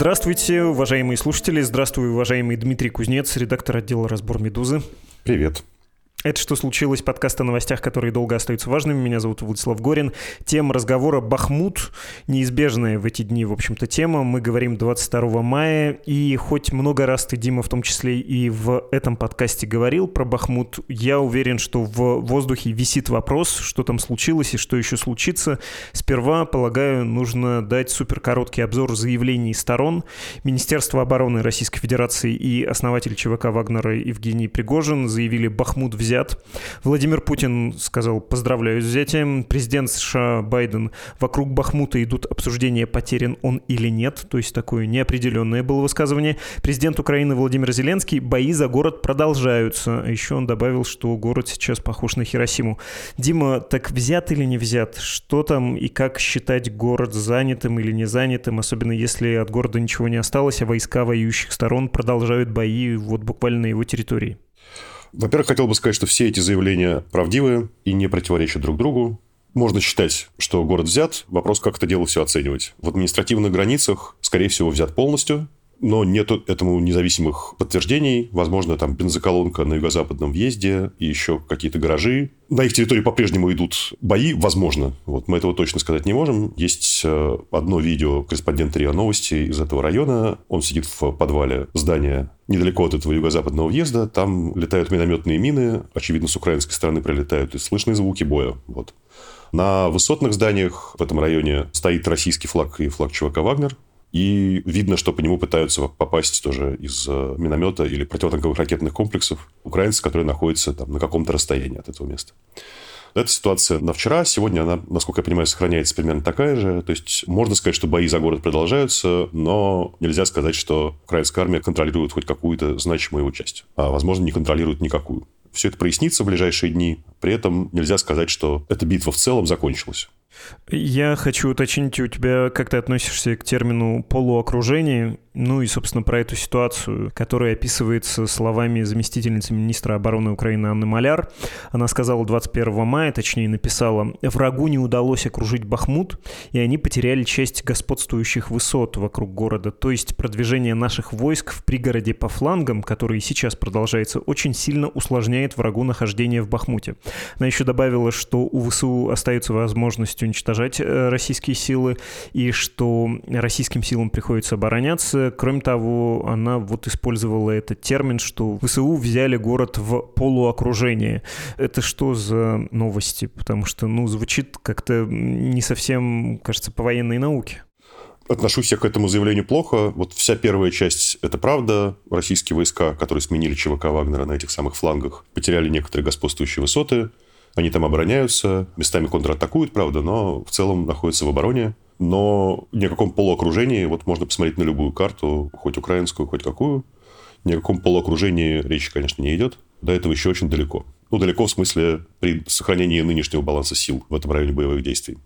Здравствуйте, уважаемые слушатели. Здравствуй, уважаемый Дмитрий Кузнец, редактор отдела «Разбор Медузы». Привет. Это «Что случилось?» подкаст о новостях, которые долго остаются важными. Меня зовут Владислав Горин. Тема разговора «Бахмут» неизбежная в эти дни, в общем-то, тема. Мы говорим 22 мая, и хоть много раз ты, Дима, в том числе и в этом подкасте говорил про Бахмут, я уверен, что в воздухе висит вопрос, что там случилось и что еще случится. Сперва, полагаю, нужно дать суперкороткий обзор заявлений сторон. Министерство обороны Российской Федерации и основатель ЧВК Вагнера Евгений Пригожин заявили «Бахмут взят взят. Владимир Путин сказал «поздравляю с взятием». Президент США Байден «вокруг Бахмута идут обсуждения, потерян он или нет». То есть такое неопределенное было высказывание. Президент Украины Владимир Зеленский «бои за город продолжаются». Еще он добавил, что город сейчас похож на Хиросиму. Дима, так взят или не взят? Что там и как считать город занятым или не занятым, особенно если от города ничего не осталось, а войска воюющих сторон продолжают бои вот буквально на его территории? Во-первых, хотел бы сказать, что все эти заявления правдивые и не противоречат друг другу. Можно считать, что город взят. Вопрос, как это дело все оценивать. В административных границах, скорее всего, взят полностью но нет этому независимых подтверждений. Возможно, там бензоколонка на юго-западном въезде и еще какие-то гаражи. На их территории по-прежнему идут бои, возможно. Вот, мы этого точно сказать не можем. Есть э, одно видео корреспондента РИА Новости из этого района. Он сидит в подвале здания недалеко от этого юго-западного въезда. Там летают минометные мины. Очевидно, с украинской стороны прилетают. И слышны звуки боя. Вот. На высотных зданиях в этом районе стоит российский флаг и флаг ЧВК «Вагнер». И видно, что по нему пытаются попасть тоже из э, миномета или противотанковых ракетных комплексов украинцы, которые находятся там на каком-то расстоянии от этого места. Эта ситуация на вчера. Сегодня она, насколько я понимаю, сохраняется примерно такая же. То есть можно сказать, что бои за город продолжаются, но нельзя сказать, что украинская армия контролирует хоть какую-то значимую его часть. А, возможно, не контролирует никакую. Все это прояснится в ближайшие дни. При этом нельзя сказать, что эта битва в целом закончилась. Я хочу уточнить у тебя, как ты относишься к термину полуокружение, ну и, собственно, про эту ситуацию, которая описывается словами заместительницы министра обороны Украины Анны Маляр. Она сказала 21 мая, точнее написала, «Врагу не удалось окружить Бахмут, и они потеряли часть господствующих высот вокруг города, то есть продвижение наших войск в пригороде по флангам, который сейчас продолжается, очень сильно усложняет врагу нахождение в Бахмуте». Она еще добавила, что у ВСУ остается возможность уничтожать э, российские силы, и что российским силам приходится обороняться, Кроме того, она вот использовала этот термин, что ВСУ взяли город в полуокружение. Это что за новости? Потому что, ну, звучит как-то не совсем, кажется, по военной науке отношусь я к этому заявлению плохо. Вот вся первая часть – это правда. Российские войска, которые сменили ЧВК Вагнера на этих самых флангах, потеряли некоторые господствующие высоты. Они там обороняются, местами контратакуют, правда, но в целом находятся в обороне но ни о каком полуокружении, вот можно посмотреть на любую карту, хоть украинскую, хоть какую, ни о каком полуокружении речи, конечно, не идет. До этого еще очень далеко. Ну, далеко в смысле при сохранении нынешнего баланса сил в этом районе боевых действий.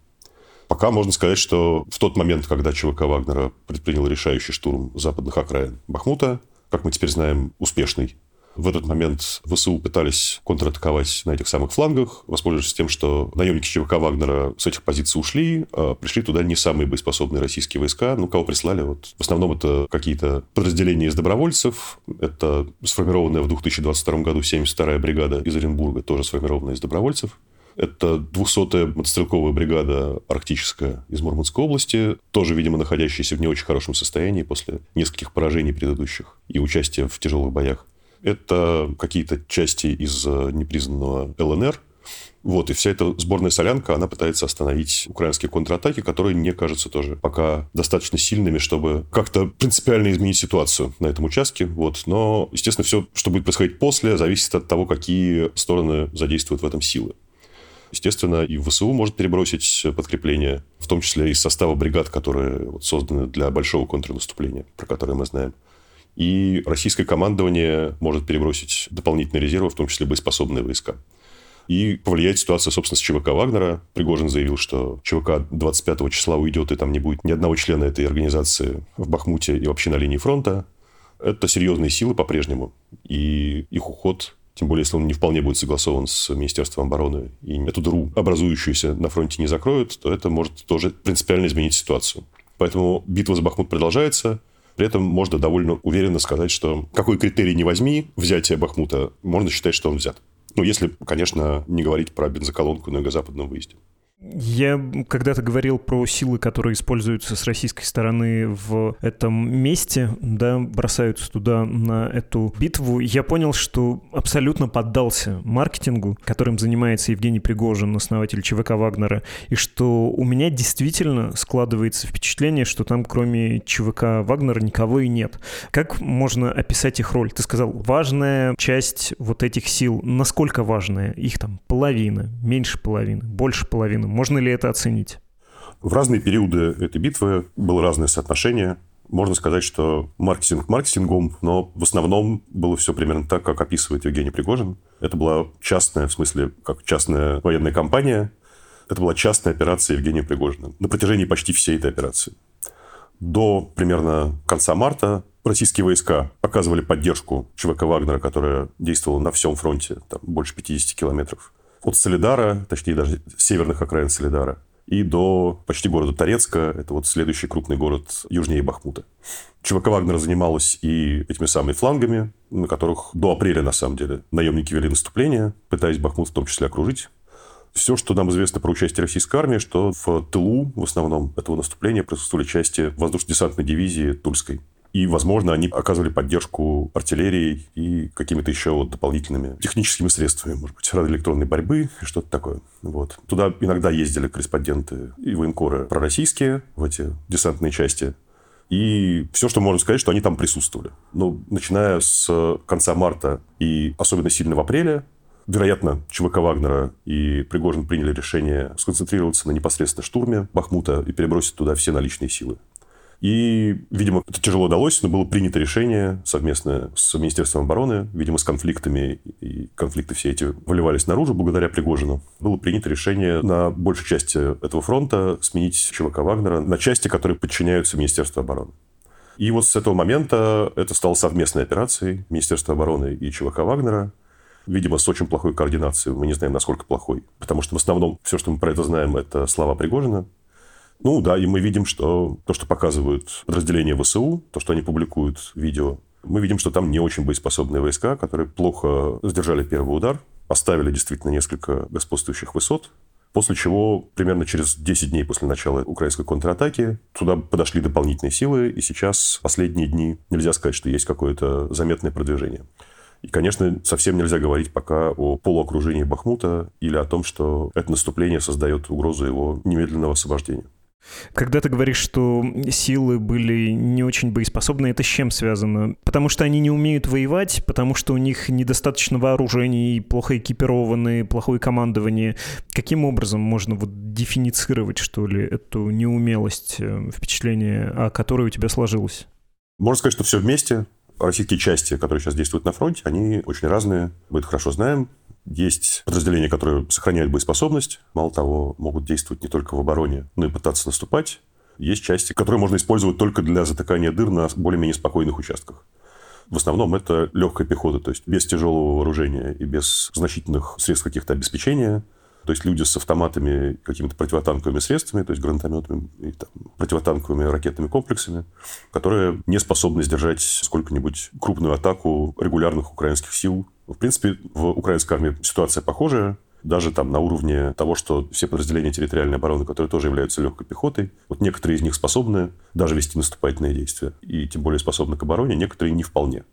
Пока можно сказать, что в тот момент, когда ЧВК Вагнера предпринял решающий штурм западных окраин Бахмута, как мы теперь знаем, успешный, в этот момент ВСУ пытались контратаковать на этих самых флангах, воспользовавшись тем, что наемники ЧВК Вагнера с этих позиций ушли, а пришли туда не самые боеспособные российские войска. Ну, кого прислали? Вот. В основном это какие-то подразделения из добровольцев. Это сформированная в 2022 году 72-я бригада из Оренбурга, тоже сформированная из добровольцев. Это 200-я мотострелковая бригада арктическая из Мурманской области, тоже, видимо, находящаяся в не очень хорошем состоянии после нескольких поражений предыдущих и участия в тяжелых боях. Это какие-то части из э, непризнанного ЛНР. Вот, и вся эта сборная солянка, она пытается остановить украинские контратаки, которые не кажутся тоже пока достаточно сильными, чтобы как-то принципиально изменить ситуацию на этом участке. Вот. Но, естественно, все, что будет происходить после, зависит от того, какие стороны задействуют в этом силы. Естественно, и ВСУ может перебросить подкрепление, в том числе из состава бригад, которые вот созданы для большого контрнаступления, про которые мы знаем. И российское командование может перебросить дополнительные резервы, в том числе боеспособные войска. И повлиять ситуацию, собственно, с ЧВК Вагнера. Пригожин заявил, что ЧВК 25 числа уйдет, и там не будет ни одного члена этой организации в Бахмуте и вообще на линии фронта. Это серьезные силы по-прежнему. И их уход тем более, если он не вполне будет согласован с Министерством обороны, и эту дыру, образующуюся на фронте, не закроют, то это может тоже принципиально изменить ситуацию. Поэтому битва за Бахмут продолжается. При этом можно довольно уверенно сказать, что какой критерий не возьми взятие Бахмута, можно считать, что он взят. Ну, если, конечно, не говорить про бензоколонку на юго-западном выезде. Я когда-то говорил про силы, которые используются с российской стороны в этом месте, да, бросаются туда на эту битву. Я понял, что абсолютно поддался маркетингу, которым занимается Евгений Пригожин, основатель ЧВК Вагнера, и что у меня действительно складывается впечатление, что там кроме ЧВК Вагнера никого и нет. Как можно описать их роль? Ты сказал, важная часть вот этих сил. Насколько важная? Их там половина, меньше половины, больше половины можно ли это оценить? В разные периоды этой битвы было разное соотношение. Можно сказать, что маркетинг маркетингом, но в основном было все примерно так, как описывает Евгений Пригожин. Это была частная, в смысле, как частная военная компания. Это была частная операция Евгения Пригожина на протяжении почти всей этой операции. До примерно конца марта российские войска оказывали поддержку ЧВК «Вагнера», которая действовала на всем фронте, там, больше 50 километров от Солидара, точнее даже северных окраин Солидара, и до почти города Торецка. Это вот следующий крупный город южнее Бахмута. ЧВК Вагнера занималась и этими самыми флангами, на которых до апреля, на самом деле, наемники вели наступление, пытаясь Бахмут в том числе окружить. Все, что нам известно про участие российской армии, что в тылу, в основном, этого наступления присутствовали части воздушно-десантной дивизии Тульской. И, возможно, они оказывали поддержку артиллерией и какими-то еще вот дополнительными техническими средствами, может быть, радиоэлектронной борьбы что-то такое. Вот. Туда иногда ездили корреспонденты и военкоры пророссийские в эти десантные части. И все, что можно сказать, что они там присутствовали. Но начиная с конца марта и особенно сильно в апреле, Вероятно, ЧВК Вагнера и Пригожин приняли решение сконцентрироваться на непосредственно штурме Бахмута и перебросить туда все наличные силы. И, видимо, это тяжело удалось, но было принято решение совместно с Министерством обороны, видимо, с конфликтами, и конфликты все эти выливались наружу благодаря Пригожину. Было принято решение на большей части этого фронта сменить ЧВК Вагнера на части, которые подчиняются Министерству обороны. И вот с этого момента это стало совместной операцией Министерства обороны и ЧВК Вагнера. Видимо, с очень плохой координацией. Мы не знаем, насколько плохой. Потому что в основном все, что мы про это знаем, это слова Пригожина. Ну да, и мы видим, что то, что показывают подразделения ВСУ, то, что они публикуют видео, мы видим, что там не очень боеспособные войска, которые плохо сдержали первый удар, оставили действительно несколько господствующих высот, после чего примерно через 10 дней после начала украинской контратаки туда подошли дополнительные силы, и сейчас последние дни нельзя сказать, что есть какое-то заметное продвижение. И, конечно, совсем нельзя говорить пока о полуокружении Бахмута или о том, что это наступление создает угрозу его немедленного освобождения. Когда ты говоришь, что силы были не очень боеспособны, это с чем связано? Потому что они не умеют воевать, потому что у них недостаточно вооружений, плохо экипированы, плохое командование. Каким образом можно вот дефиницировать, что ли, эту неумелость э, впечатления, о которой у тебя сложилось? Можно сказать, что все вместе. Российские части, которые сейчас действуют на фронте, они очень разные. Мы это хорошо знаем. Есть подразделения, которые сохраняют боеспособность. Мало того, могут действовать не только в обороне, но и пытаться наступать. Есть части, которые можно использовать только для затыкания дыр на более-менее спокойных участках. В основном это легкая пехота, то есть без тяжелого вооружения и без значительных средств каких-то обеспечения. То есть люди с автоматами, какими-то противотанковыми средствами, то есть гранатометами и там, противотанковыми ракетными комплексами, которые не способны сдержать сколько-нибудь крупную атаку регулярных украинских сил в принципе, в украинской армии ситуация похожая. Даже там на уровне того, что все подразделения территориальной обороны, которые тоже являются легкой пехотой, вот некоторые из них способны даже вести наступательные действия, и тем более способны к обороне, некоторые не вполне.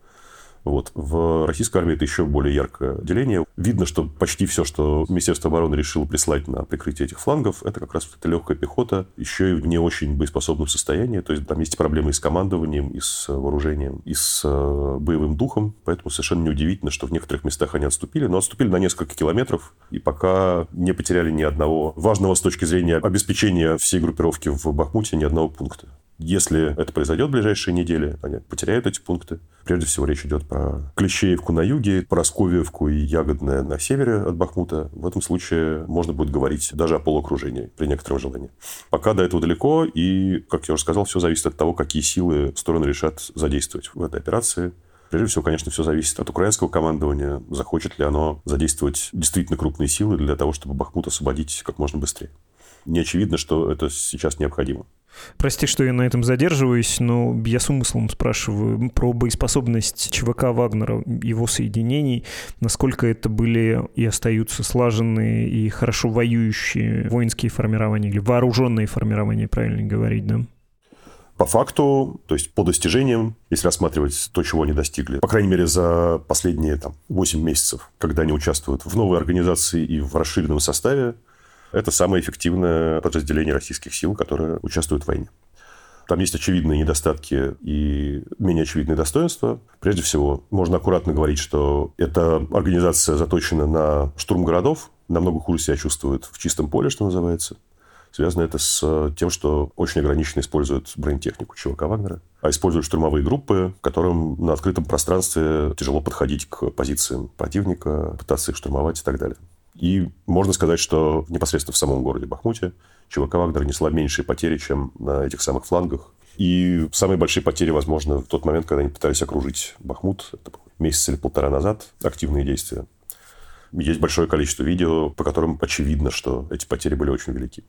Вот. В российской армии это еще более яркое деление. Видно, что почти все, что Министерство обороны решило прислать на прикрытие этих флангов, это как раз вот эта легкая пехота, еще и в не очень боеспособном состоянии. То есть там есть проблемы и с командованием, и с вооружением, и с э, боевым духом. Поэтому совершенно неудивительно, что в некоторых местах они отступили. Но отступили на несколько километров и пока не потеряли ни одного важного с точки зрения обеспечения всей группировки в Бахмуте ни одного пункта. Если это произойдет в ближайшие недели, они потеряют эти пункты. Прежде всего речь идет про Клещеевку на юге, Поросковьевку и Ягодное на севере от Бахмута. В этом случае можно будет говорить даже о полуокружении при некотором желании. Пока до этого далеко, и, как я уже сказал, все зависит от того, какие силы стороны решат задействовать в этой операции. Прежде всего, конечно, все зависит от украинского командования. Захочет ли оно задействовать действительно крупные силы для того, чтобы Бахмут освободить как можно быстрее. Не очевидно, что это сейчас необходимо. Прости, что я на этом задерживаюсь, но я с умыслом спрашиваю про боеспособность ЧВК Вагнера, его соединений, насколько это были и остаются слаженные и хорошо воюющие воинские формирования или вооруженные формирования, правильно говорить, да? По факту, то есть по достижениям, если рассматривать то, чего они достигли, по крайней мере, за последние там, 8 месяцев, когда они участвуют в новой организации и в расширенном составе, это самое эффективное подразделение российских сил, которое участвует в войне. Там есть очевидные недостатки и менее очевидные достоинства. Прежде всего, можно аккуратно говорить, что эта организация заточена на штурм городов, намного хуже себя чувствует в чистом поле, что называется. Связано это с тем, что очень ограниченно используют бронетехнику ЧВК Вагнера, а используют штурмовые группы, которым на открытом пространстве тяжело подходить к позициям противника, пытаться их штурмовать и так далее. И можно сказать, что непосредственно в самом городе Бахмуте ЧВК Вагнер несла меньшие потери, чем на этих самых флангах. И самые большие потери, возможно, в тот момент, когда они пытались окружить Бахмут. Это месяц или полтора назад активные действия. Есть большое количество видео, по которым очевидно, что эти потери были очень велики.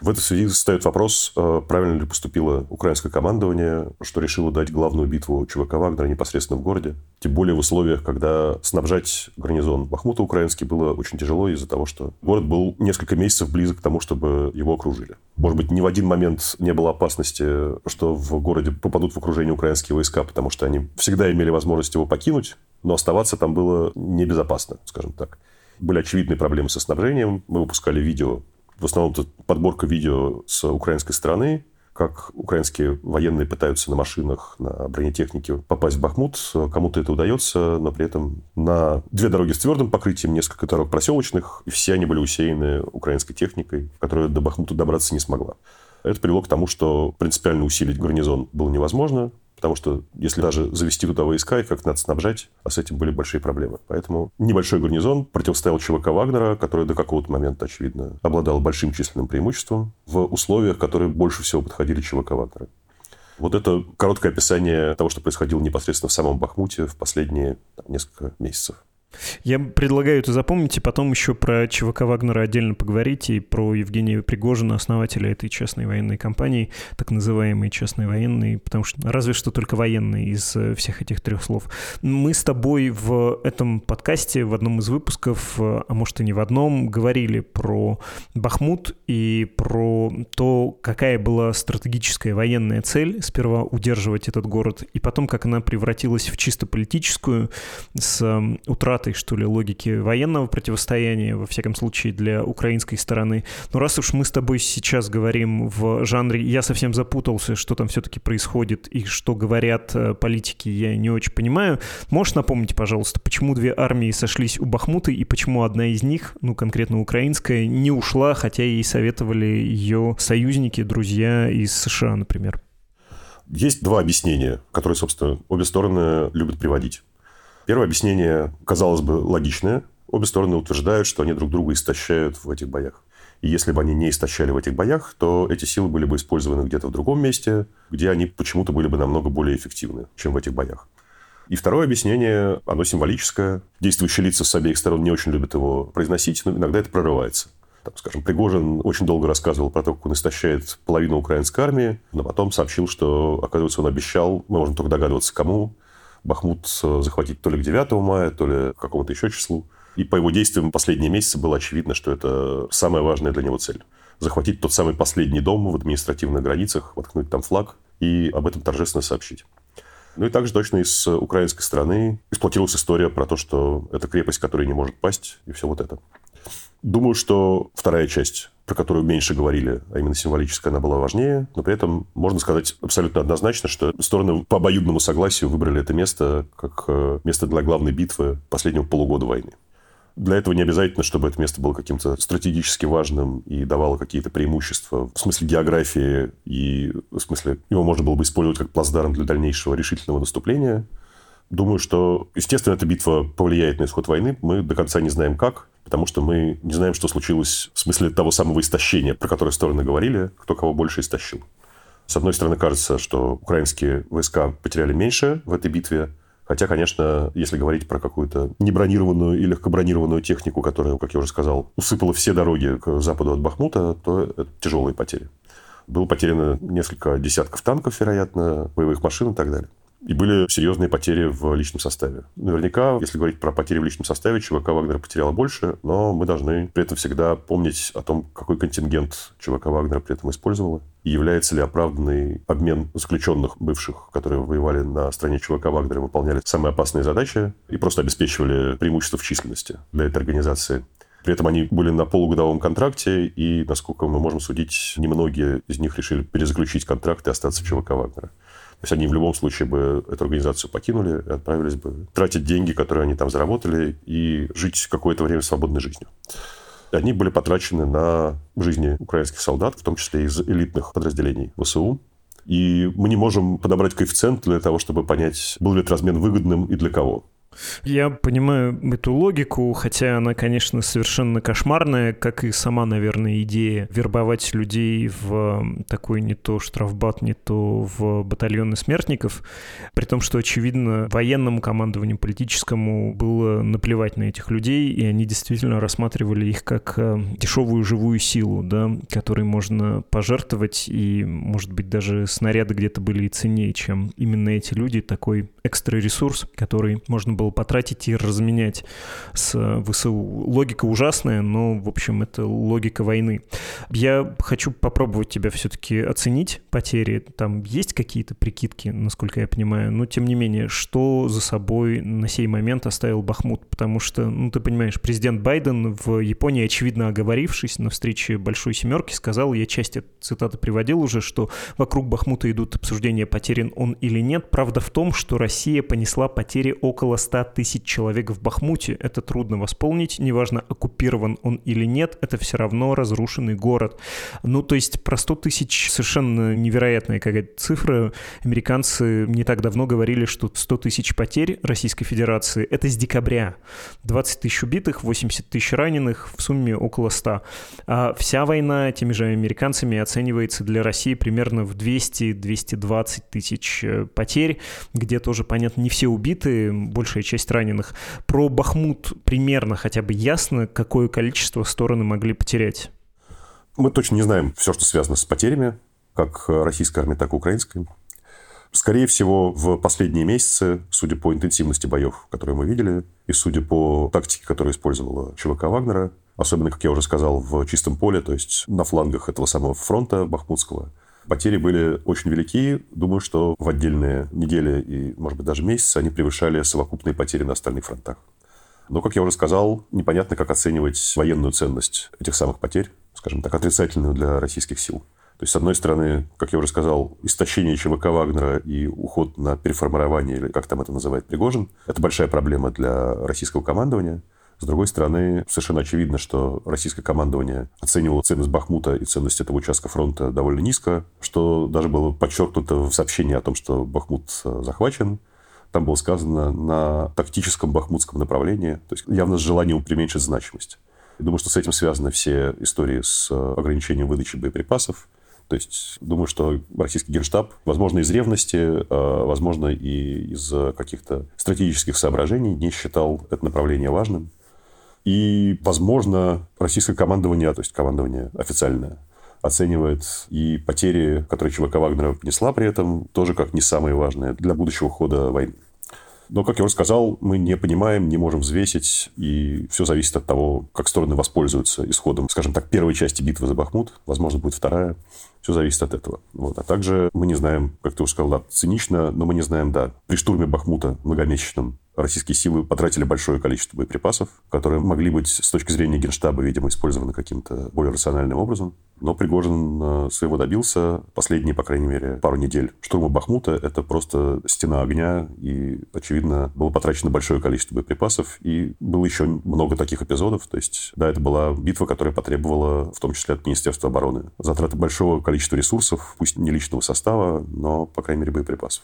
В этой связи встает вопрос, э, правильно ли поступило украинское командование, что решило дать главную битву ЧВК Вагнера непосредственно в городе. Тем более в условиях, когда снабжать гарнизон Бахмута украинский было очень тяжело из-за того, что город был несколько месяцев близок к тому, чтобы его окружили. Может быть, ни в один момент не было опасности, что в городе попадут в окружение украинские войска, потому что они всегда имели возможность его покинуть, но оставаться там было небезопасно, скажем так. Были очевидные проблемы со снабжением. Мы выпускали видео в основном это подборка видео с украинской стороны, как украинские военные пытаются на машинах, на бронетехнике попасть в Бахмут. Кому-то это удается, но при этом на две дороги с твердым покрытием, несколько дорог проселочных, и все они были усеяны украинской техникой, которая до Бахмута добраться не смогла. Это привело к тому, что принципиально усилить гарнизон было невозможно. Потому что если даже завести туда войска, их как надо снабжать, а с этим были большие проблемы. Поэтому небольшой гарнизон противостоял ЧВК Вагнера, который до какого-то момента, очевидно, обладал большим численным преимуществом в условиях, которые больше всего подходили ЧВК Вагнера. Вот это короткое описание того, что происходило непосредственно в самом Бахмуте в последние там, несколько месяцев. Я предлагаю это запомнить, и потом еще про ЧВК Вагнера отдельно поговорить, и про Евгения Пригожина, основателя этой частной военной компании, так называемой частной военной, потому что разве что только военные из э, всех этих трех слов. Мы с тобой в этом подкасте, в одном из выпусков, э, а может и не в одном, говорили про Бахмут и про то, какая была стратегическая военная цель, сперва удерживать этот город, и потом, как она превратилась в чисто политическую, с утратой утраты, что ли, логики военного противостояния, во всяком случае, для украинской стороны. Но раз уж мы с тобой сейчас говорим в жанре «я совсем запутался, что там все-таки происходит и что говорят э, политики, я не очень понимаю», можешь напомнить, пожалуйста, почему две армии сошлись у Бахмута и почему одна из них, ну, конкретно украинская, не ушла, хотя ей советовали ее союзники, друзья из США, например? Есть два объяснения, которые, собственно, обе стороны любят приводить. Первое объяснение, казалось бы, логичное. Обе стороны утверждают, что они друг друга истощают в этих боях. И если бы они не истощали в этих боях, то эти силы были бы использованы где-то в другом месте, где они почему-то были бы намного более эффективны, чем в этих боях. И второе объяснение, оно символическое. Действующие лица с обеих сторон не очень любят его произносить, но иногда это прорывается. Там, скажем, Пригожин очень долго рассказывал про то, как он истощает половину украинской армии, но потом сообщил, что, оказывается, он обещал, мы можем только догадываться, кому, Бахмут э, захватить то ли к 9 мая, то ли к какому-то еще числу. И по его действиям последние месяцы было очевидно, что это самая важная для него цель. Захватить тот самый последний дом в административных границах, воткнуть там флаг и об этом торжественно сообщить. Ну и также точно из украинской стороны эксплуатировалась история про то, что это крепость, которая не может пасть, и все вот это. Думаю, что вторая часть, про которую меньше говорили, а именно символическая, она была важнее, но при этом можно сказать абсолютно однозначно, что стороны по обоюдному согласию выбрали это место как э, место для главной битвы последнего полугода войны. Для этого не обязательно, чтобы это место было каким-то стратегически важным и давало какие-то преимущества в смысле географии и в смысле его можно было бы использовать как плацдарм для дальнейшего решительного наступления. Думаю, что, естественно, эта битва повлияет на исход войны. Мы до конца не знаем как потому что мы не знаем, что случилось в смысле того самого истощения, про которое стороны говорили, кто кого больше истощил. С одной стороны, кажется, что украинские войска потеряли меньше в этой битве, Хотя, конечно, если говорить про какую-то небронированную и легкобронированную технику, которая, как я уже сказал, усыпала все дороги к западу от Бахмута, то это тяжелые потери. Было потеряно несколько десятков танков, вероятно, боевых машин и так далее. И были серьезные потери в личном составе. Наверняка, если говорить про потери в личном составе, ЧВК Вагнера потеряла больше, но мы должны при этом всегда помнить о том, какой контингент ЧВК Вагнера при этом использовала. И является ли оправданный обмен заключенных бывших, которые воевали на стороне ЧВК Вагнера, выполняли самые опасные задачи и просто обеспечивали преимущество в численности для этой организации. При этом они были на полугодовом контракте, и, насколько мы можем судить, немногие из них решили перезаключить контракт и остаться в ЧВК Вагнера. То есть они в любом случае бы эту организацию покинули и отправились бы тратить деньги, которые они там заработали, и жить какое-то время свободной жизнью. Они были потрачены на жизни украинских солдат, в том числе из элитных подразделений ВСУ. И мы не можем подобрать коэффициент для того, чтобы понять, был ли этот размен выгодным и для кого. Я понимаю эту логику, хотя она, конечно, совершенно кошмарная, как и сама, наверное, идея вербовать людей в такой не то штрафбат, не то в батальоны смертников, при том, что, очевидно, военному командованию политическому было наплевать на этих людей, и они действительно рассматривали их как э, дешевую живую силу, да, которой можно пожертвовать, и, может быть, даже снаряды где-то были и ценнее, чем именно эти люди, такой экстра ресурс, который можно было потратить и разменять с ВСУ. Логика ужасная, но, в общем, это логика войны. Я хочу попробовать тебя все-таки оценить потери. Там есть какие-то прикидки, насколько я понимаю, но, тем не менее, что за собой на сей момент оставил Бахмут? Потому что, ну, ты понимаешь, президент Байден в Японии, очевидно оговорившись на встрече Большой Семерки, сказал, я часть цитаты приводил уже, что вокруг Бахмута идут обсуждения, потерян он или нет. Правда в том, что Россия понесла потери около 100 тысяч человек в Бахмуте. Это трудно восполнить, неважно, оккупирован он или нет, это все равно разрушенный город. Ну, то есть про 100 тысяч совершенно невероятная какая-то цифра. Американцы не так давно говорили, что 100 тысяч потерь Российской Федерации — это с декабря. 20 тысяч убитых, 80 тысяч раненых, в сумме около 100. А вся война теми же американцами оценивается для России примерно в 200-220 тысяч э, потерь, где тоже, понятно, не все убиты, большая часть раненых. Про Бахмут примерно хотя бы ясно, какое количество стороны могли потерять? Мы точно не знаем все, что связано с потерями, как российской армии, так и украинской. Скорее всего, в последние месяцы, судя по интенсивности боев, которые мы видели, и судя по тактике, которую использовала ЧВК Вагнера, особенно, как я уже сказал, в чистом поле, то есть на флангах этого самого фронта Бахмутского, Потери были очень велики. Думаю, что в отдельные недели и, может быть, даже месяцы они превышали совокупные потери на остальных фронтах. Но, как я уже сказал, непонятно, как оценивать военную ценность этих самых потерь, скажем так, отрицательную для российских сил. То есть, с одной стороны, как я уже сказал, истощение ЧВК Вагнера и уход на переформирование, или как там это называет Пригожин, это большая проблема для российского командования – с другой стороны, совершенно очевидно, что российское командование оценивало ценность Бахмута и ценность этого участка фронта довольно низко, что даже было подчеркнуто в сообщении о том, что Бахмут э, захвачен. Там было сказано на тактическом бахмутском направлении, то есть явно с желанием преуменьшить значимость. Я думаю, что с этим связаны все истории с э, ограничением выдачи боеприпасов. То есть думаю, что российский генштаб, возможно, из ревности, э, возможно, и из каких-то стратегических соображений не считал это направление важным. И, возможно, российское командование, то есть командование официальное, оценивает и потери, которые ЧВК Вагнера понесла при этом, тоже как не самые важные для будущего хода войны. Но, как я уже сказал, мы не понимаем, не можем взвесить, и все зависит от того, как стороны воспользуются исходом, скажем так, первой части битвы за Бахмут, возможно, будет вторая. Все зависит от этого. Вот. А также мы не знаем, как ты уже сказал, да, цинично, но мы не знаем, да, при штурме Бахмута многомесячном российские силы потратили большое количество боеприпасов, которые могли быть с точки зрения Генштаба, видимо, использованы каким-то более рациональным образом. Но Пригожин э, своего добился. Последние, по крайней мере, пару недель штурма Бахмута – это просто стена огня, и, очевидно, было потрачено большое количество боеприпасов, и было еще много таких эпизодов. То есть, да, это была битва, которая потребовала, в том числе от Министерства обороны, затраты большого количества ресурсов, пусть не личного состава, но, по крайней мере, боеприпасов.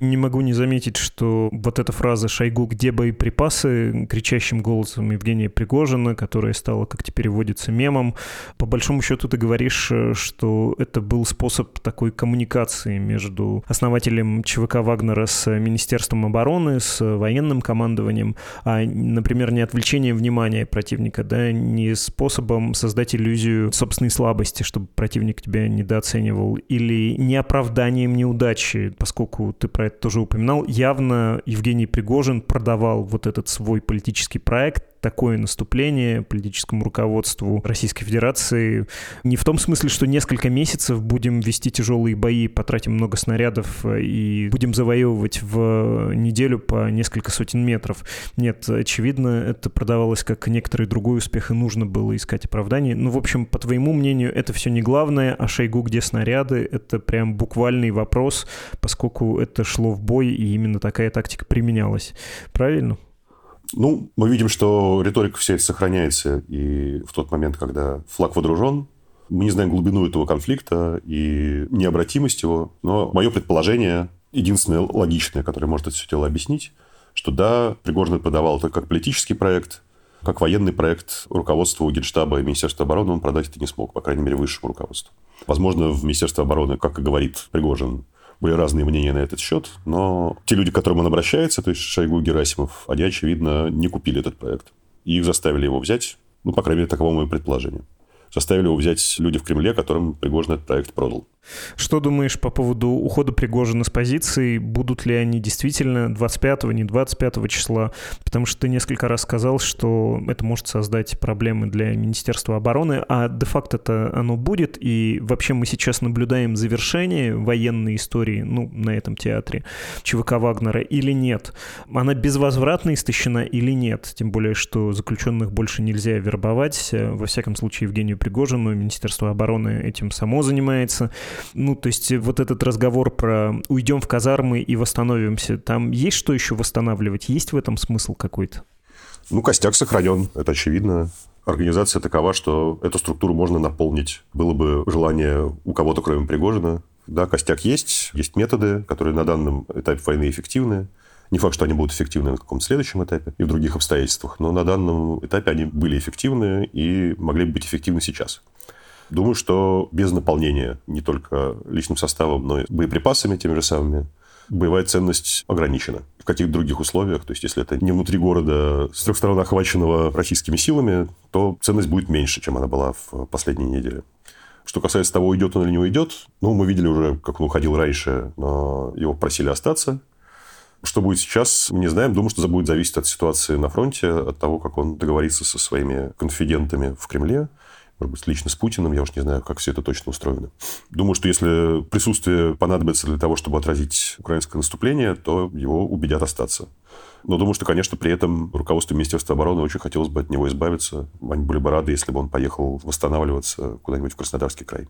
Не могу не заметить, что вот эта фраза «Шойгу, где боеприпасы?» кричащим голосом Евгения Пригожина, которая стала, как теперь водится, мемом. По большому счету ты говоришь, э, что это был способ такой коммуникации между основателем ЧВК Вагнера с Министерством обороны, с военным командованием, а, например, не отвлечением внимания противника, да, не способом создать иллюзию собственной слабости, чтобы противник тебя недооценивал, или не оправданием неудачи, поскольку ты про это тоже упоминал, явно Евгений Пригожин продавал вот этот свой политический проект такое наступление политическому руководству Российской Федерации. Не в том смысле, что несколько месяцев будем вести тяжелые бои, потратим много снарядов э, и будем завоевывать в неделю по несколько сотен метров. Нет, очевидно, это продавалось как некоторый другой успех, и нужно было искать оправдание. Ну, в общем, по твоему мнению, это все не главное, а Шойгу где снаряды? Это прям буквальный вопрос, поскольку это шло в бой, и именно такая тактика применялась. Правильно? Ну, мы видим, что риторика вся эта сохраняется и в тот момент, когда флаг водружен, мы не знаем глубину этого конфликта и необратимость его, но мое предположение, единственное логичное, которое может это все дело объяснить, что да, Пригожин продавал это как политический проект, как военный проект руководству Генштаба и Министерства обороны он продать это не смог, по крайней мере, высшему руководству. Возможно, в Министерстве обороны, как и говорит Пригожин, были разные мнения на этот счет, но те люди, к которым он обращается, то есть Шойгу Герасимов, они, очевидно, не купили этот проект. И их заставили его взять, ну, по крайней мере, таково мое предположение. Заставили его взять люди в Кремле, которым Пригожин этот проект продал. Что думаешь по поводу ухода Пригожина с позиции? Будут ли они действительно 25 не 25 числа? Потому что ты несколько раз сказал, что это может создать проблемы для Министерства обороны, а де-факто это оно будет, и вообще мы сейчас наблюдаем завершение военной истории, ну, на этом театре ЧВК Вагнера или нет? Она безвозвратно истощена или нет? Тем более, что заключенных больше нельзя вербовать. Во всяком случае, Евгению Пригожину Министерство обороны этим само занимается. Ну, то есть вот этот разговор про уйдем в казармы и восстановимся, там есть что еще восстанавливать? Есть в этом смысл какой-то? Ну, костяк сохранен, это очевидно. Организация такова, что эту структуру можно наполнить. Было бы желание у кого-то, кроме Пригожина. Да, костяк есть, есть методы, которые на данном этапе войны эффективны. Не факт, что они будут эффективны на каком-то следующем этапе и в других обстоятельствах, но на данном этапе они были эффективны и могли бы быть эффективны сейчас. Думаю, что без наполнения не только личным составом, но и боеприпасами теми же самыми, боевая ценность ограничена. В каких-то других условиях, то есть если это не внутри города с трех сторон охваченного российскими силами, то ценность будет меньше, чем она была в последние недели. Что касается того, уйдет он или не уйдет, ну, мы видели уже, как он уходил раньше, но его просили остаться. Что будет сейчас, мы не знаем. Думаю, что это будет зависеть от ситуации на фронте, от того, как он договорится со своими конфидентами в Кремле может быть, лично с Путиным, я уж не знаю, как все это точно устроено. Думаю, что если присутствие понадобится для того, чтобы отразить украинское наступление, то его убедят остаться. Но думаю, что, конечно, при этом руководство Министерства обороны очень хотелось бы от него избавиться. Они были бы рады, если бы он поехал восстанавливаться куда-нибудь в Краснодарский край.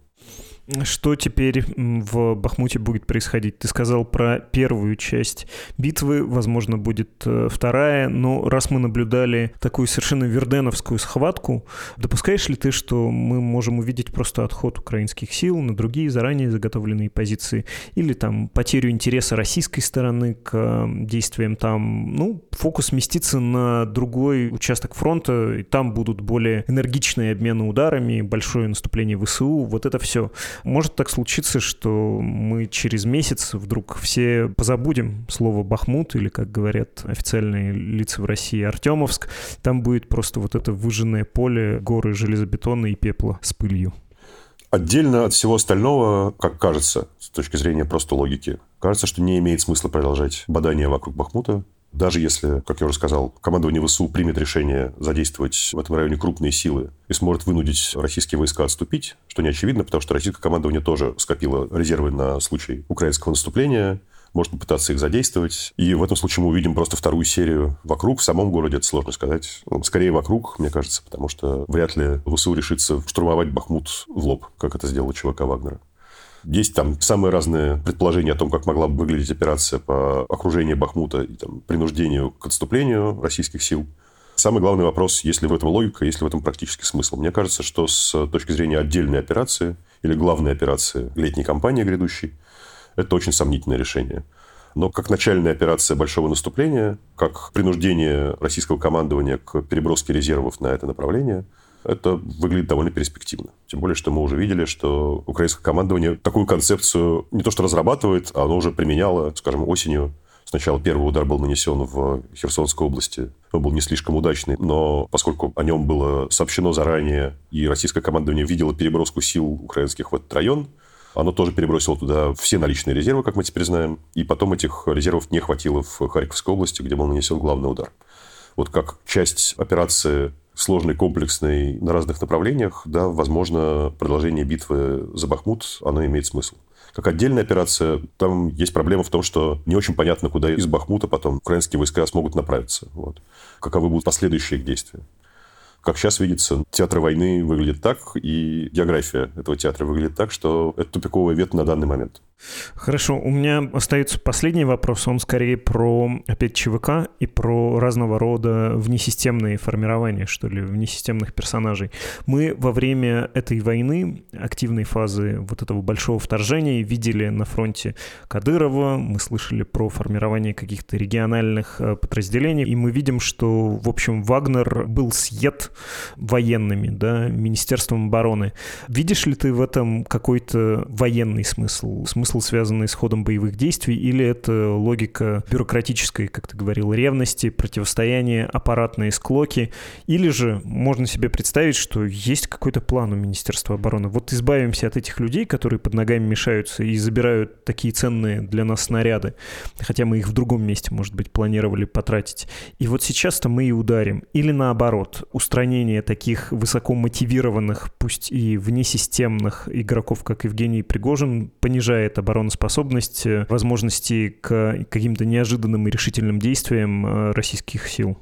Что теперь в Бахмуте будет происходить? Ты сказал про первую часть битвы, возможно, будет э, вторая, но раз мы наблюдали такую совершенно верденовскую схватку, допускаешь ли ты, что мы можем увидеть просто отход украинских сил на другие заранее заготовленные позиции или там потерю интереса российской стороны к действиям там? Ну, фокус сместится на другой участок фронта, и там будут более энергичные обмены ударами, большое наступление ВСУ, вот это все. Может так случиться, что мы через месяц вдруг все позабудем слово «Бахмут» или, как говорят официальные лица в России, «Артемовск». Там будет просто вот это выжженное поле, горы железобетона и пепла с пылью. Отдельно от всего остального, как кажется, с точки зрения просто логики, кажется, что не имеет смысла продолжать бадание вокруг Бахмута. Даже если, как я уже сказал, командование ВСУ примет решение задействовать в этом районе крупные силы и сможет вынудить российские войска отступить, что не очевидно, потому что российское командование тоже скопило резервы на случай украинского наступления, может попытаться их задействовать. И в этом случае мы увидим просто вторую серию вокруг. В самом городе это сложно сказать. Ну, скорее вокруг, мне кажется, потому что вряд ли ВСУ решится штурмовать Бахмут в лоб, как это сделала ЧВК Вагнера. Есть там самые разные предположения о том, как могла бы выглядеть операция по окружению Бахмута и там, принуждению к отступлению российских сил. Самый главный вопрос, есть ли в этом логика, есть ли в этом практический смысл. Мне кажется, что с точки зрения отдельной операции или главной операции летней кампании грядущей, это очень сомнительное решение. Но как начальная операция большого наступления, как принуждение российского командования к переброске резервов на это направление, это выглядит довольно перспективно. Тем более, что мы уже видели, что украинское командование такую концепцию не то что разрабатывает, а оно уже применяло, скажем, осенью Сначала первый удар был нанесен в Херсонской области. Он был не слишком удачный, но поскольку о нем было сообщено заранее, и российское командование видело переброску сил украинских в этот район, оно тоже перебросило туда все наличные резервы, как мы теперь знаем, и потом этих резервов не хватило в Харьковской области, где был нанесен главный удар. Вот как часть операции сложной, комплексной на разных направлениях, да, возможно, продолжение битвы за Бахмут, оно имеет смысл. Как отдельная операция, там есть проблема в том, что не очень понятно, куда из Бахмута потом украинские войска смогут направиться. Вот. Каковы будут последующие их действия. Как сейчас видится, театр войны выглядит так, и география этого театра выглядит так, что это тупиковый вет на данный момент. Хорошо, у меня остается последний вопрос, он скорее про, опять, ЧВК и про разного рода внесистемные формирования, что ли, внесистемных персонажей. Мы во время этой войны, активной фазы вот этого большого вторжения, видели на фронте Кадырова, мы слышали про формирование каких-то региональных э, подразделений, и мы видим, что, в общем, Вагнер был съед военными, да, Министерством обороны. Видишь ли ты в этом какой-то военный смысл? Смысл смысл, связанный с ходом боевых действий, или это логика бюрократической, как ты говорил, ревности, противостояния, аппаратные склоки, или же можно себе представить, что есть какой-то план у Министерства обороны. Вот избавимся от этих людей, которые под ногами мешаются и забирают такие ценные для нас снаряды, хотя мы их в другом месте, может быть, планировали потратить. И вот сейчас-то мы и ударим. Или наоборот, устранение таких высоко мотивированных, пусть и внесистемных игроков, как Евгений Пригожин, понижает обороноспособность, э, возможности к каким-то неожиданным и решительным действиям э, российских сил?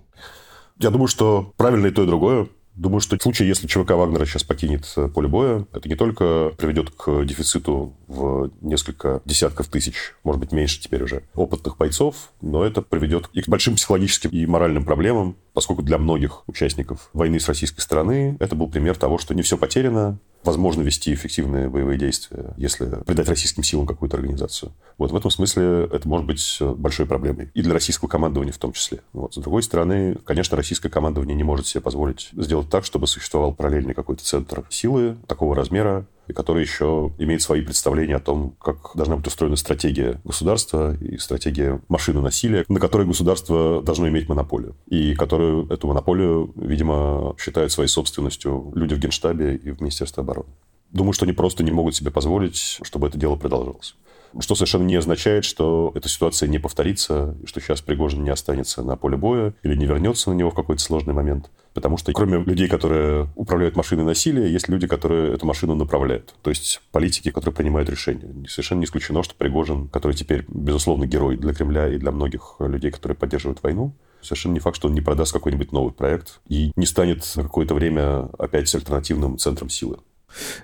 Я думаю, что правильно и то, и другое. Думаю, что в случае, если ЧВК Вагнера сейчас покинет э, поле боя, это не только приведет к дефициту в несколько десятков тысяч, может быть, меньше теперь уже, опытных бойцов, но это приведет и к большим психологическим и моральным проблемам, поскольку для многих участников войны с российской стороны это был пример того, что не все потеряно, возможно вести эффективные боевые действия, если придать российским силам какую-то организацию. Вот в этом смысле это может быть большой проблемой. И для российского командования в том числе. Вот. С другой стороны, конечно, российское командование не может себе позволить сделать так, чтобы существовал параллельный какой-то центр силы такого размера, и который еще имеет свои представления о том, как должна быть устроена стратегия государства и стратегия машины насилия, на которой государство должно иметь монополию. И которую эту монополию, видимо, считают своей собственностью люди в Генштабе и в Министерстве обороны. Думаю, что они просто не могут себе позволить, чтобы это дело продолжалось. Что совершенно не означает, что эта ситуация не повторится, что сейчас Пригожин не останется на поле боя или не вернется на него в какой-то сложный момент. Потому что кроме людей, которые управляют машиной насилия, есть люди, которые эту машину направляют. То есть политики, которые принимают решения. Совершенно не исключено, что Пригожин, который теперь, безусловно, герой для Кремля и для многих людей, которые поддерживают войну, совершенно не факт, что он не продаст какой-нибудь новый проект и не станет на какое-то время опять альтернативным центром силы.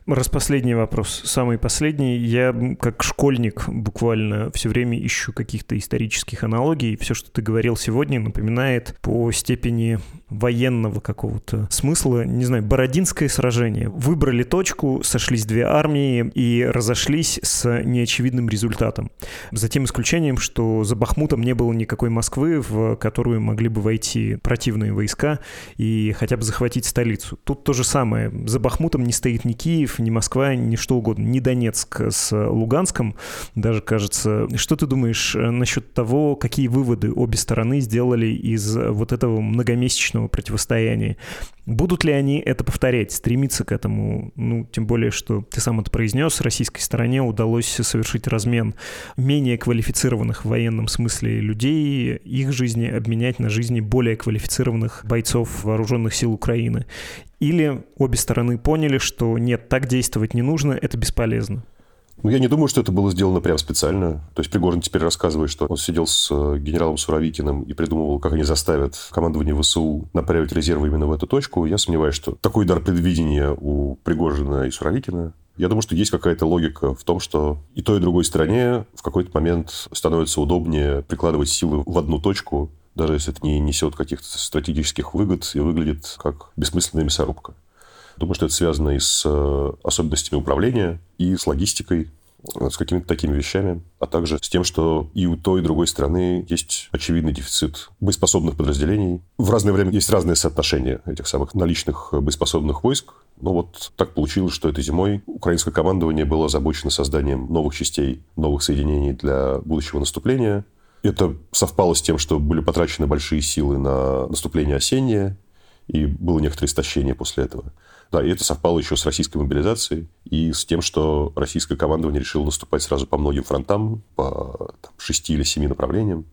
Распоследний вопрос, самый последний. Я как школьник буквально все время ищу каких-то исторических аналогий. Все, что ты говорил сегодня, напоминает по степени военного какого-то смысла, не знаю, Бородинское сражение. Выбрали точку, сошлись две армии и разошлись с неочевидным результатом. За тем исключением, что за Бахмутом не было никакой Москвы, в которую могли бы войти противные войска и хотя бы захватить столицу. Тут то же самое. За Бахмутом не стоит ни Киев, ни Москва, ни что угодно, ни Донецк с Луганском даже, кажется. Что ты думаешь э, насчет того, какие выводы обе стороны сделали из вот этого многомесячного противостояния? Будут ли они это повторять, стремиться к этому? Ну, тем более, что ты сам это произнес, российской стороне удалось совершить размен менее квалифицированных в военном смысле людей, их жизни обменять на жизни более квалифицированных бойцов вооруженных сил Украины. Или обе стороны поняли, что нет, так действовать не нужно, это бесполезно. Ну, я не думаю, что это было сделано прям специально. То есть Пригожин теперь рассказывает, что он сидел с э, генералом Суровикиным и придумывал, как они заставят командование ВСУ направить резервы именно в эту точку. Я сомневаюсь, что такой дар предвидения у Пригожина и Суровикина. Я думаю, что есть какая-то логика в том, что и той, и другой стороне в какой-то момент становится удобнее прикладывать силы в одну точку, даже если это не несет каких-то стратегических выгод и выглядит как бессмысленная мясорубка. Думаю, что это связано и с э, особенностями управления, и с логистикой. с какими-то такими вещами, а также с тем, что и у той, и другой страны есть очевидный дефицит боеспособных подразделений. В разное время есть разные соотношения этих самых наличных боеспособных войск. Но вот так получилось, что этой зимой украинское командование было озабочено созданием новых частей, новых соединений для будущего наступления. Это совпало с тем, что были потрачены большие силы на наступление осеннее, и было некоторое истощение после этого. Да, и это совпало еще с российской мобилизацией и с тем, что российское командование решило наступать сразу по многим фронтам, по там, шести или семи направлениям.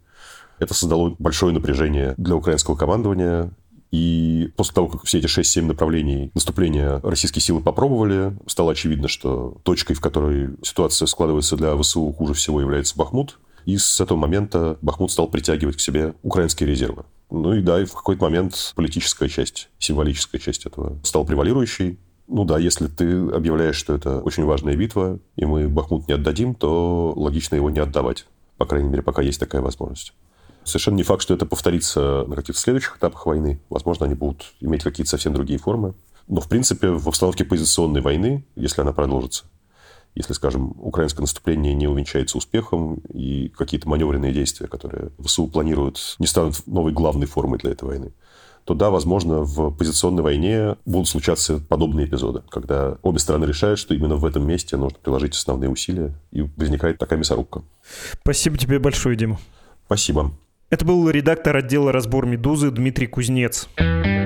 Это создало большое напряжение для украинского командования, и после того, как все эти 6-7 направлений наступления российские силы попробовали, стало очевидно, что точкой, в которой ситуация складывается для ВСУ хуже всего является Бахмут. И с этого момента Бахмут стал притягивать к себе украинские резервы. Ну и да, и в какой-то момент политическая часть, символическая часть этого стала превалирующей. Ну да, если ты объявляешь, что это очень важная битва, и мы Бахмут не отдадим, то логично его не отдавать. По крайней мере, пока есть такая возможность. Совершенно не факт, что это повторится на каких-то следующих этапах войны. Возможно, они будут иметь какие-то совсем другие формы. Но, в принципе, в обстановке позиционной войны, если она продолжится, если, скажем, украинское наступление не увенчается успехом, и какие-то маневренные действия, которые ВСУ планируют, не станут новой главной формой для этой войны, то да, возможно, в позиционной войне будут случаться подобные эпизоды, когда обе стороны решают, что именно в этом месте нужно приложить основные усилия, и возникает такая мясорубка. Спасибо тебе большое, Дима. Спасибо. Это был редактор отдела «Разбор Медузы» Дмитрий Кузнец. В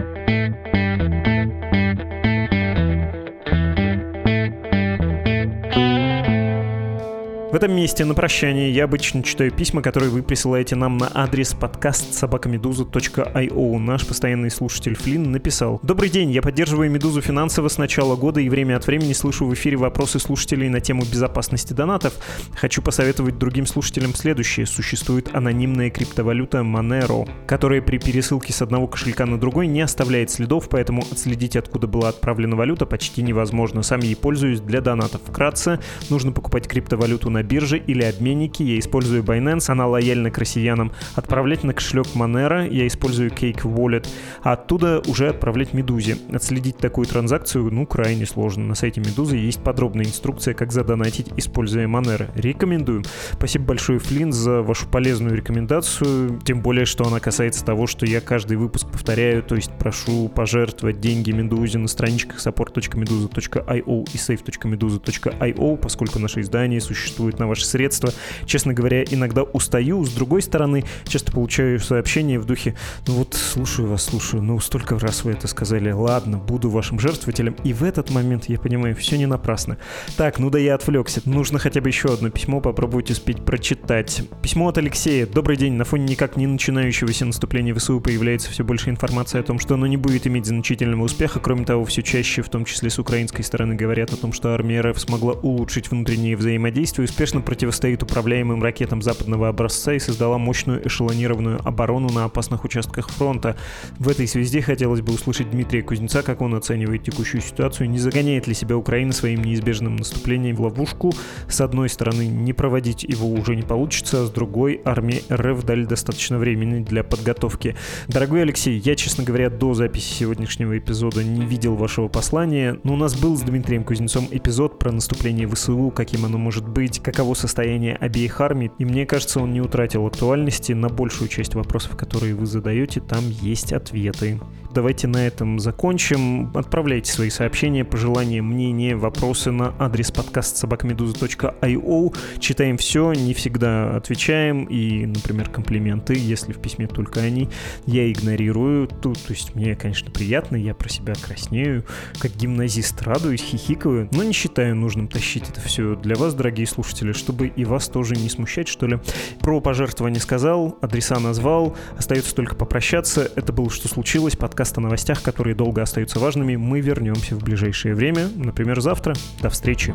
этом месте на прощание я обычно читаю письма, которые вы присылаете нам на адрес подкаст собакамедуза.io. Наш постоянный слушатель Флинн написал. Добрый день, я поддерживаю Медузу финансово с начала года и время от времени слышу в эфире вопросы слушателей на тему безопасности донатов. Хочу посоветовать другим слушателям следующее. Существует анонимная криптовалюта Monero, которая при пересылке с одного кошелька на другой не оставляет следов, поэтому отследить, откуда была отправлена валюта, почти невозможно. Сам ей пользуюсь для донатов. Вкратце, нужно покупать криптовалюту на бирже или обменники, я использую Binance, она лояльна к россиянам, отправлять на кошелек Monero, я использую Cake Wallet, а оттуда уже отправлять Медузе. Отследить такую транзакцию, ну, крайне сложно. На сайте Медузы есть подробная инструкция, как задонатить, используя Monero. Рекомендую. Спасибо большое, Флинн, за вашу полезную рекомендацию, тем более, что она касается того, что я каждый выпуск повторяю, то есть прошу пожертвовать деньги Медузе на страничках support.meduza.io и save.meduza.io, поскольку наше издание существует рассчитывать на ваши средства. Честно говоря, иногда устаю. С другой стороны, часто получаю сообщения в духе, ну вот слушаю вас, слушаю, ну столько раз вы это сказали, ладно, буду вашим жертвователем. И в этот момент я понимаю, все не напрасно. Так, ну да я отвлекся. Нужно хотя бы еще одно письмо попробовать успеть прочитать. Письмо от Алексея. Добрый день. На фоне никак не начинающегося наступления ВСУ появляется все больше информации о том, что оно не будет иметь значительного успеха. Кроме того, все чаще, в том числе с украинской стороны, говорят о том, что армия РФ смогла улучшить внутреннее взаимодействие, успешно успешно противостоит управляемым ракетам западного образца и создала мощную эшелонированную оборону на опасных участках фронта. В этой связи хотелось бы услышать Дмитрия Кузнеца, как он оценивает текущую ситуацию, не загоняет ли себя Украина своим неизбежным наступлением в ловушку. С одной стороны, не проводить его уже не получится, а с другой, армии РФ дали достаточно времени для подготовки. Дорогой Алексей, я, честно говоря, до записи сегодняшнего эпизода не видел вашего послания, но у нас был с Дмитрием Кузнецом эпизод про наступление ВСУ, каким оно может быть, как каково состояние обеих армий, и мне кажется, он не утратил актуальности. На большую часть вопросов, которые вы задаете, там есть ответы давайте на этом закончим. Отправляйте свои сообщения, пожелания, мнения, вопросы на адрес подкаст собакамедуза.io. Читаем все, не всегда отвечаем. И, например, комплименты, если в письме только они, я игнорирую. Тут, то есть мне, конечно, приятно, я про себя краснею, как гимназист радуюсь, хихикаю, но не считаю нужным тащить это все для вас, дорогие слушатели, чтобы и вас тоже не смущать, что ли. Про пожертвование сказал, адреса назвал, остается только попрощаться. Это было «Что случилось?» подкаст о новостях, которые долго остаются важными, мы вернемся в ближайшее время, например, завтра. До встречи.